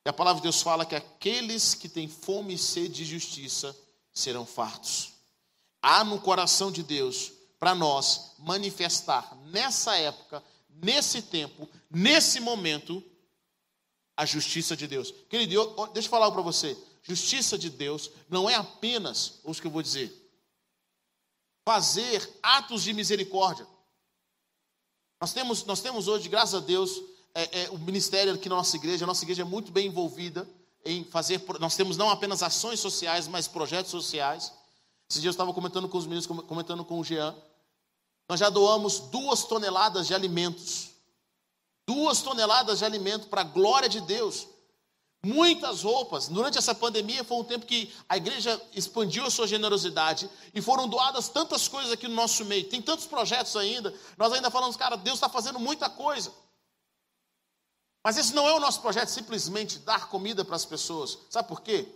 E a palavra de Deus fala que aqueles que têm fome e sede de justiça serão fartos. Há no coração de Deus para nós manifestar nessa época, nesse tempo, nesse momento, a justiça de Deus. Querido, deixa eu falar para você. Justiça de Deus não é apenas, o que eu vou dizer, fazer atos de misericórdia. Nós temos, nós temos hoje, graças a Deus, é, é, o ministério aqui na nossa igreja, a nossa igreja é muito bem envolvida em fazer, nós temos não apenas ações sociais, mas projetos sociais. Esses dias eu estava comentando com os meninos, comentando com o Jean. Nós já doamos duas toneladas de alimentos. Duas toneladas de alimento para a glória de Deus. Muitas roupas. Durante essa pandemia foi um tempo que a igreja expandiu a sua generosidade e foram doadas tantas coisas aqui no nosso meio. Tem tantos projetos ainda. Nós ainda falamos, cara, Deus está fazendo muita coisa. Mas esse não é o nosso projeto, simplesmente dar comida para as pessoas. Sabe por quê?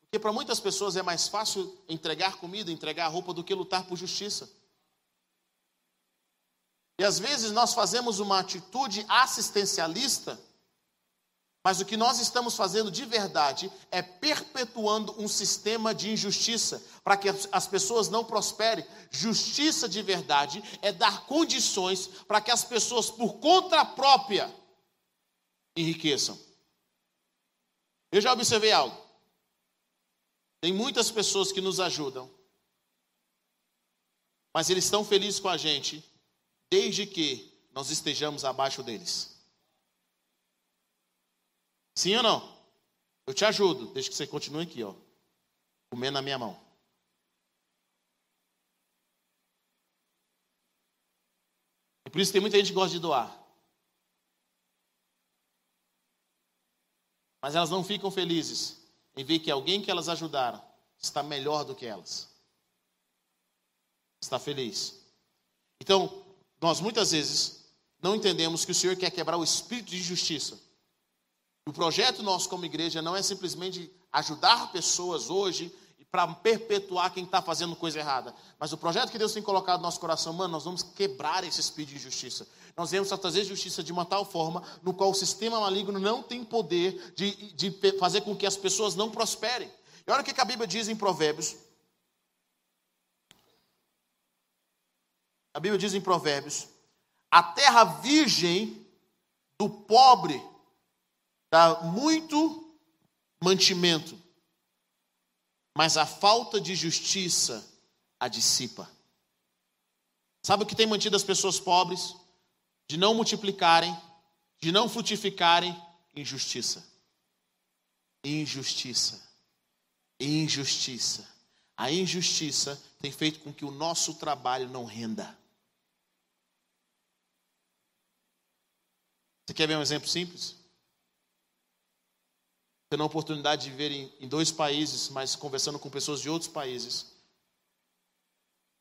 Porque para muitas pessoas é mais fácil entregar comida, entregar roupa do que lutar por justiça. E às vezes nós fazemos uma atitude assistencialista mas o que nós estamos fazendo de verdade é perpetuando um sistema de injustiça para que as pessoas não prosperem. Justiça de verdade é dar condições para que as pessoas, por conta própria, enriqueçam. Eu já observei algo. Tem muitas pessoas que nos ajudam, mas eles estão felizes com a gente desde que nós estejamos abaixo deles. Sim ou não? Eu te ajudo, desde que você continue aqui, ó, comendo na minha mão. E por isso tem muita gente que gosta de doar. Mas elas não ficam felizes em ver que alguém que elas ajudaram está melhor do que elas. Está feliz. Então, nós muitas vezes não entendemos que o Senhor quer quebrar o espírito de justiça. O projeto nosso como igreja não é simplesmente ajudar pessoas hoje para perpetuar quem está fazendo coisa errada. Mas o projeto que Deus tem colocado no nosso coração, mano, nós vamos quebrar esse espírito de injustiça. Nós vamos trazer justiça de uma tal forma no qual o sistema maligno não tem poder de, de fazer com que as pessoas não prosperem. E olha o que a Bíblia diz em Provérbios. A Bíblia diz em Provérbios: a terra virgem do pobre dá muito mantimento, mas a falta de justiça a dissipa. Sabe o que tem mantido as pessoas pobres? De não multiplicarem, de não frutificarem, injustiça. Injustiça. Injustiça. A injustiça tem feito com que o nosso trabalho não renda. Você quer ver um exemplo simples? tendo a oportunidade de viver em, dois países, mas conversando com pessoas de outros países.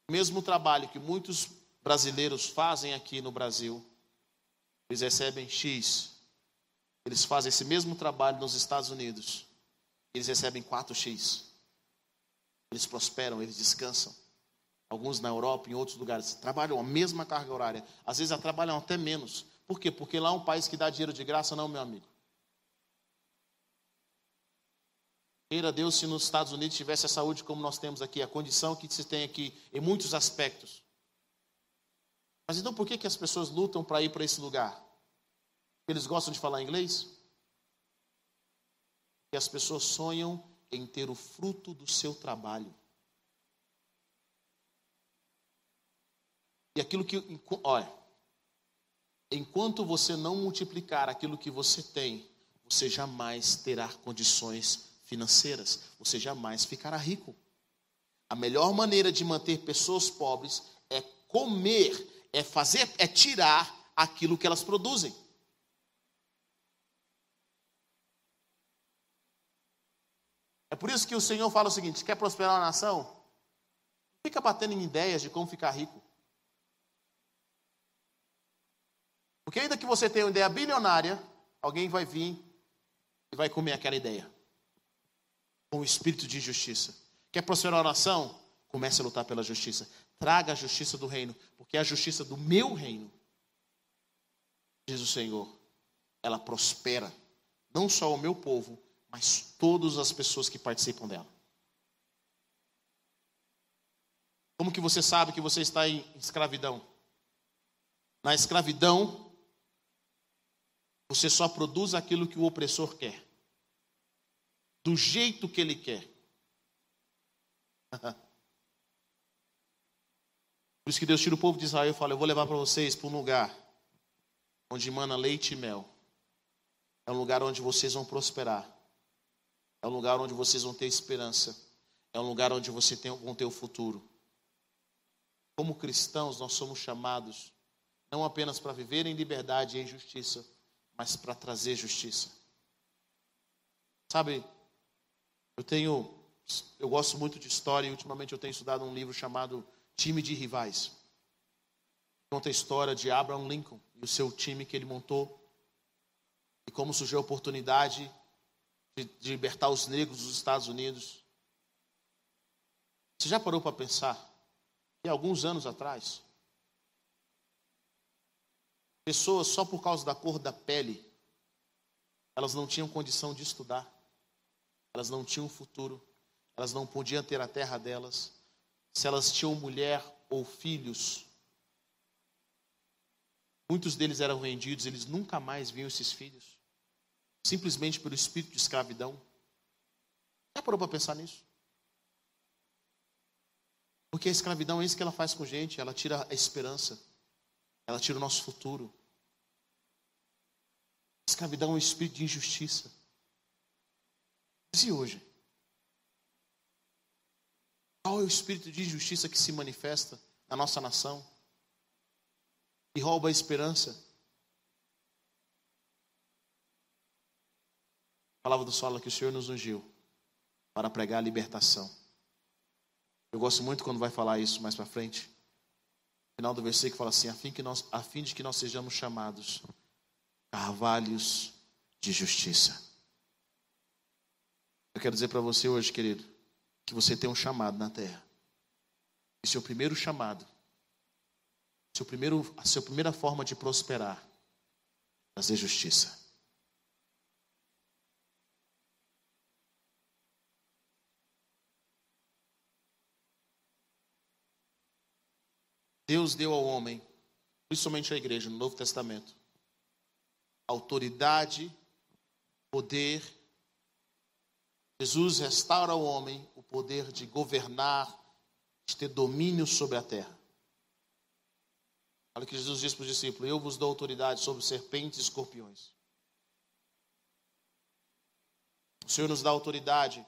O mesmo trabalho que muitos brasileiros fazem aqui no Brasil, eles recebem X. Eles fazem esse mesmo trabalho nos Estados Unidos, eles recebem 4X. Eles prosperam, eles descansam. Alguns na Europa, em outros lugares, trabalham a mesma carga horária. Às vezes trabalham até menos. Por quê? Porque lá é um país que dá dinheiro de graça, não, meu amigo. Queira Deus se nos Estados Unidos tivesse a saúde como nós temos aqui, a condição que se tem aqui em muitos aspectos. Mas então por que, que as pessoas lutam para ir para esse lugar? Eles gostam de falar inglês? Porque as pessoas sonham em ter o fruto do seu trabalho. E aquilo que, olha, enquanto você não multiplicar aquilo que você tem, você jamais terá condições financeiras, você jamais ficará rico. A melhor maneira de manter pessoas pobres é comer, é fazer, é tirar aquilo que elas produzem. É por isso que o Senhor fala o seguinte: quer prosperar uma nação? Fica batendo em ideias de como ficar rico. Porque ainda que você tenha uma ideia bilionária, alguém vai vir e vai comer aquela ideia. Com o espírito de justiça. Quer prosperar a nação? Comece a lutar pela justiça. Traga a justiça do reino, porque é a justiça do meu reino, diz o Senhor, ela prospera, não só o meu povo, mas todas as pessoas que participam dela. Como que você sabe que você está em escravidão? Na escravidão, você só produz aquilo que o opressor quer, do jeito que ele quer. Por isso que Deus tira o povo de Israel e fala: Eu vou levar para vocês para um lugar onde mana leite e mel. É um lugar onde vocês vão prosperar. É um lugar onde vocês vão ter esperança. É um lugar onde vocês vão ter o futuro. Como cristãos, nós somos chamados não apenas para viver em liberdade e em justiça, mas para trazer justiça. Sabe, eu tenho, eu gosto muito de história e ultimamente eu tenho estudado um livro chamado Time de Rivais. Conta a história de Abraham Lincoln e o seu time que ele montou e como surgiu a oportunidade de, de libertar os negros dos Estados Unidos. Você já parou para pensar que alguns anos atrás, pessoas só por causa da cor da pele, elas não tinham condição de estudar, elas não tinham futuro, elas não podiam ter a terra delas, se elas tinham mulher ou filhos, muitos deles eram vendidos, eles nunca mais viam esses filhos, simplesmente pelo espírito de escravidão. Já parou para pensar nisso? Porque a escravidão é isso que ela faz com gente, ela tira a esperança, ela tira o nosso futuro. A escravidão é um espírito de injustiça. Mas e hoje? Qual é o espírito de injustiça que se manifesta na nossa nação? E rouba a esperança? A palavra do solo que o Senhor nos ungiu para pregar a libertação. Eu gosto muito quando vai falar isso mais para frente. Final do versículo fala assim: a fim, que nós, a fim de que nós sejamos chamados carvalhos de justiça. Eu quero dizer para você hoje, querido, que você tem um chamado na terra. E seu primeiro chamado, seu primeiro, a sua primeira forma de prosperar, fazer justiça. Deus deu ao homem, principalmente à igreja no Novo Testamento, autoridade, poder Jesus restaura ao homem o poder de governar, de ter domínio sobre a terra. Olha o que Jesus diz para os discípulos: Eu vos dou autoridade sobre serpentes e escorpiões. O Senhor nos dá autoridade,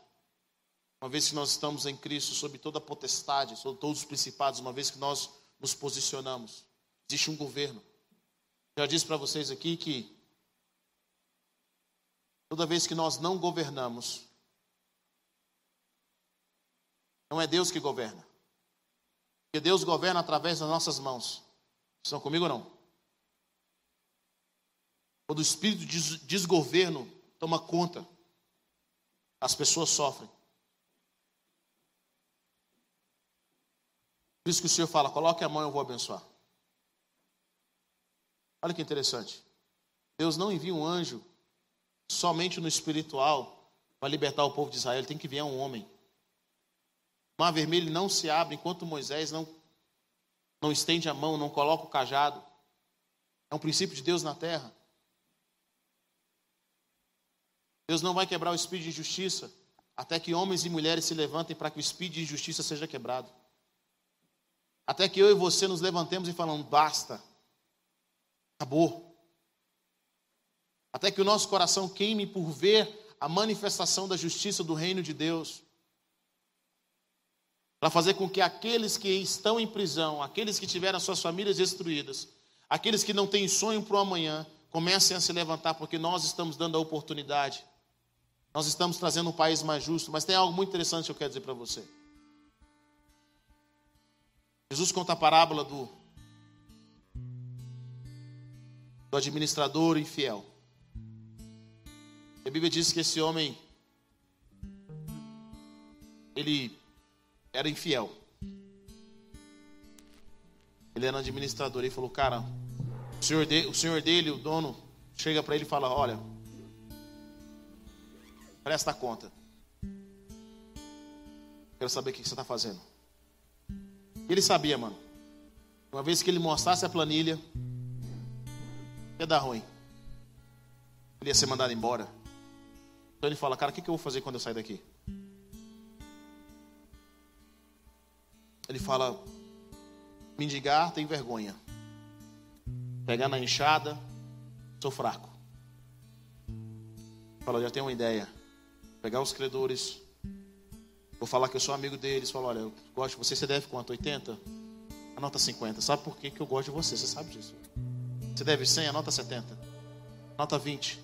uma vez que nós estamos em Cristo, sobre toda a potestade, sobre todos os principados, uma vez que nós nos posicionamos. Existe um governo. Já disse para vocês aqui que toda vez que nós não governamos, não é Deus que governa. Porque Deus governa através das nossas mãos. Estão comigo ou não? Quando o espírito de desgoverno toma conta, as pessoas sofrem. Por isso que o Senhor fala: coloque a mão e eu vou abençoar. Olha que interessante. Deus não envia um anjo somente no espiritual para libertar o povo de Israel, ele tem que enviar um homem. O mar vermelho não se abre enquanto Moisés não, não estende a mão, não coloca o cajado. É um princípio de Deus na terra. Deus não vai quebrar o espírito de justiça até que homens e mulheres se levantem para que o espírito de justiça seja quebrado. Até que eu e você nos levantemos e falamos: basta, acabou. Até que o nosso coração queime por ver a manifestação da justiça do reino de Deus para fazer com que aqueles que estão em prisão, aqueles que tiveram suas famílias destruídas, aqueles que não têm sonho para o amanhã, comecem a se levantar, porque nós estamos dando a oportunidade. Nós estamos trazendo um país mais justo, mas tem algo muito interessante que eu quero dizer para você. Jesus conta a parábola do, do administrador infiel. A Bíblia diz que esse homem ele era infiel. Ele era administrador. Ele falou, cara, o senhor, de, o senhor dele, o dono, chega para ele e fala, olha, presta conta. Quero saber o que você está fazendo. Ele sabia, mano. Uma vez que ele mostrasse a planilha, ia dar ruim. Ele ia ser mandado embora. Então ele fala, cara, o que eu vou fazer quando eu sair daqui? Ele fala, mendigar tem vergonha. Pegar na enxada, sou fraco. Fala, já tenho uma ideia. Pegar os credores, vou falar que eu sou amigo deles. Fala, olha, eu gosto de você, você deve quanto? 80? Anota 50. Sabe por que, que eu gosto de você? Você sabe disso. Você deve 100, anota 70. Anota 20.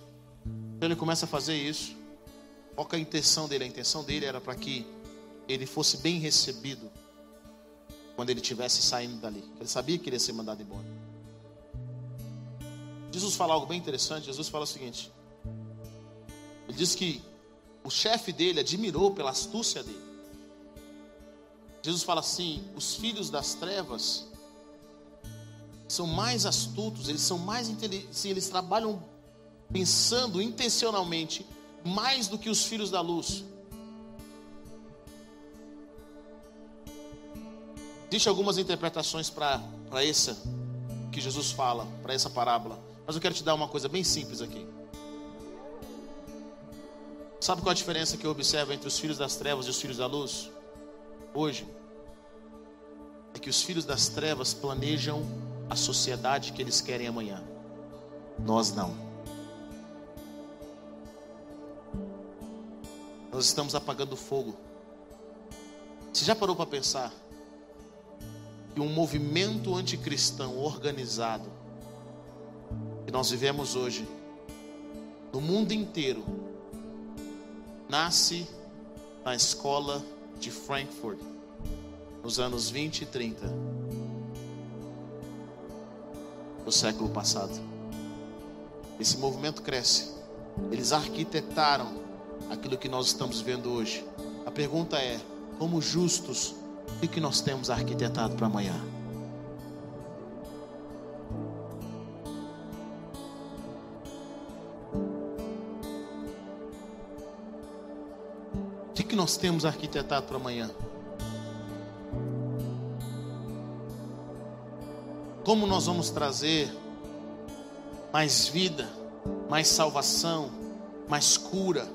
Então ele começa a fazer isso. Qual é a intenção dele? A intenção dele era para que ele fosse bem recebido quando ele estivesse saindo dali. Ele sabia que ele ia ser mandado embora. Jesus fala algo bem interessante. Jesus fala o seguinte: Ele diz que o chefe dele admirou pela astúcia dele. Jesus fala assim: os filhos das trevas são mais astutos, eles são mais inteligentes, eles trabalham pensando intencionalmente mais do que os filhos da luz. Existem algumas interpretações para essa que Jesus fala, para essa parábola. Mas eu quero te dar uma coisa bem simples aqui. Sabe qual a diferença que eu observo entre os filhos das trevas e os filhos da luz? Hoje, é que os filhos das trevas planejam a sociedade que eles querem amanhã. Nós não. Nós estamos apagando fogo. Você já parou para pensar que um movimento anticristão organizado que nós vivemos hoje no mundo inteiro nasce na escola de Frankfurt nos anos 20 e 30 do século passado. Esse movimento cresce. Eles arquitetaram aquilo que nós estamos vendo hoje. A pergunta é: como justos o que nós temos arquitetado para amanhã? Nós temos arquitetado para amanhã? Como nós vamos trazer mais vida, mais salvação, mais cura?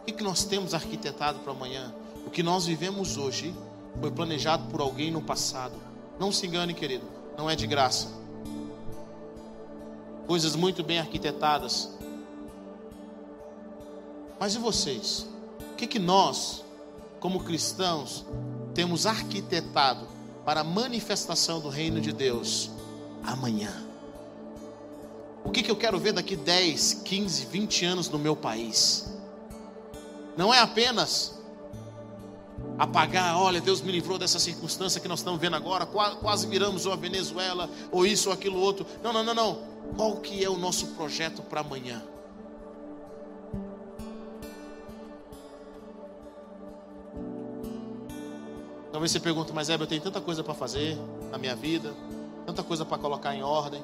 O que nós temos arquitetado para amanhã? O que nós vivemos hoje foi planejado por alguém no passado. Não se engane, querido, não é de graça. Coisas muito bem arquitetadas. Mas e vocês? O que, que nós, como cristãos, temos arquitetado para a manifestação do reino de Deus amanhã? O que, que eu quero ver daqui 10, 15, 20 anos no meu país? Não é apenas apagar, olha, Deus me livrou dessa circunstância que nós estamos vendo agora, quase, viramos uma Venezuela, ou isso ou aquilo outro. Não, não, não, não. Qual que é o nosso projeto para amanhã? Talvez você pergunte, mas Hebe, eu tenho tanta coisa para fazer na minha vida, tanta coisa para colocar em ordem.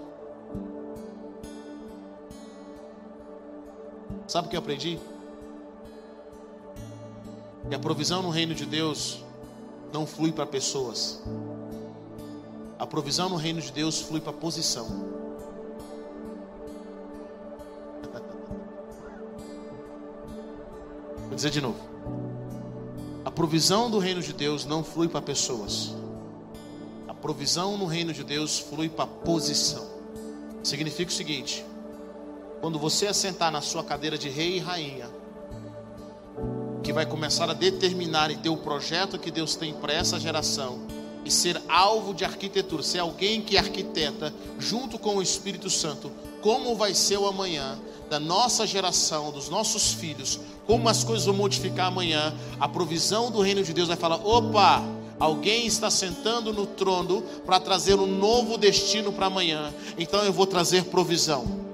Sabe o que eu aprendi? E a provisão no reino de Deus não flui para pessoas. A provisão no reino de Deus flui para posição. Vou dizer de novo. A provisão do reino de Deus não flui para pessoas. A provisão no reino de Deus flui para posição. Significa o seguinte: quando você assentar na sua cadeira de rei e rainha, que vai começar a determinar e ter o projeto que Deus tem para essa geração, e ser alvo de arquitetura, ser alguém que arquiteta junto com o Espírito Santo, como vai ser o amanhã da nossa geração, dos nossos filhos, como as coisas vão modificar amanhã, a provisão do reino de Deus vai falar: opa, alguém está sentando no trono para trazer um novo destino para amanhã, então eu vou trazer provisão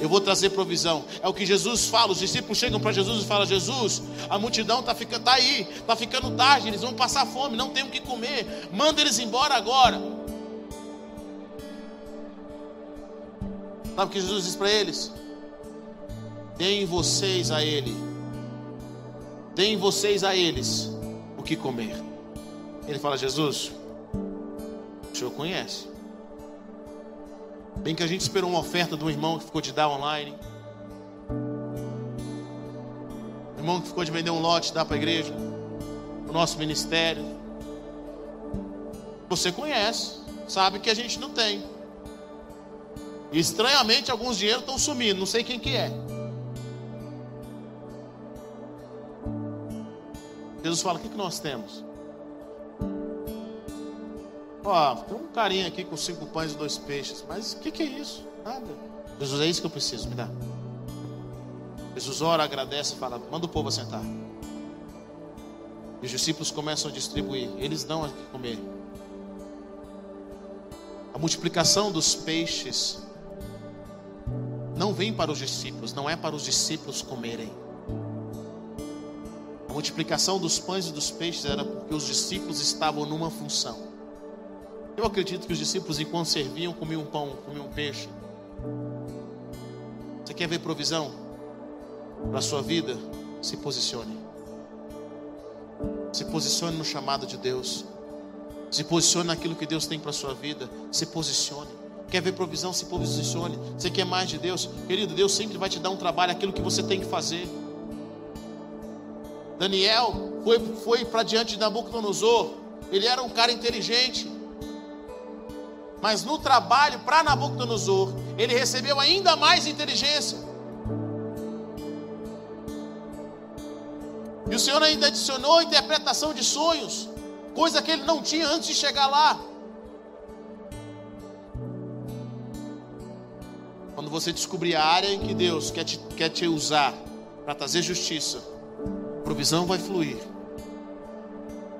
eu vou trazer provisão. É o que Jesus fala. Os discípulos chegam para Jesus e falam: Jesus, a multidão está ficando tá aí, está ficando tarde, eles vão passar fome, não tem o que comer. Manda eles embora agora. Sabe o que Jesus diz para eles? Deem vocês a Ele, deem vocês a eles o que comer. Ele fala: Jesus, o Senhor conhece. Bem que a gente esperou uma oferta de um irmão que ficou de dar online. Um irmão que ficou de vender um lote, dar para a igreja. O nosso ministério. Você conhece, sabe que a gente não tem. E estranhamente alguns dinheiros estão sumindo, não sei quem que é. Jesus fala: o que, que nós temos? Ó, tem um carinha aqui com cinco pães e dois peixes. Mas o que, que é isso? Nada. Jesus, é isso que eu preciso, me dá. Jesus ora, agradece e fala: manda o povo assentar. E os discípulos começam a distribuir. Eles dão a comer. A multiplicação dos peixes não vem para os discípulos, não é para os discípulos comerem. A multiplicação dos pães e dos peixes era porque os discípulos estavam numa função. Eu acredito que os discípulos, enquanto serviam, comiam pão, comiam peixe. Você quer ver provisão para a sua vida? Se posicione. Se posicione no chamado de Deus. Se posicione naquilo que Deus tem para a sua vida. Se posicione. Quer ver provisão? Se posicione. Você quer mais de Deus? Querido, Deus sempre vai te dar um trabalho, aquilo que você tem que fazer. Daniel foi, foi para diante de Nabucodonosor. Ele era um cara inteligente. Mas no trabalho para Nabucodonosor, ele recebeu ainda mais inteligência. E o Senhor ainda adicionou a interpretação de sonhos, coisa que ele não tinha antes de chegar lá. Quando você descobrir a área em que Deus quer te, quer te usar para trazer justiça, provisão vai fluir.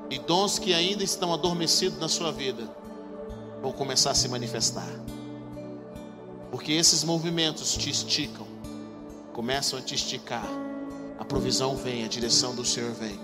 E dons que ainda estão adormecidos na sua vida vão começar a se manifestar. Porque esses movimentos te esticam, começam a te esticar. A provisão vem, a direção do Senhor vem.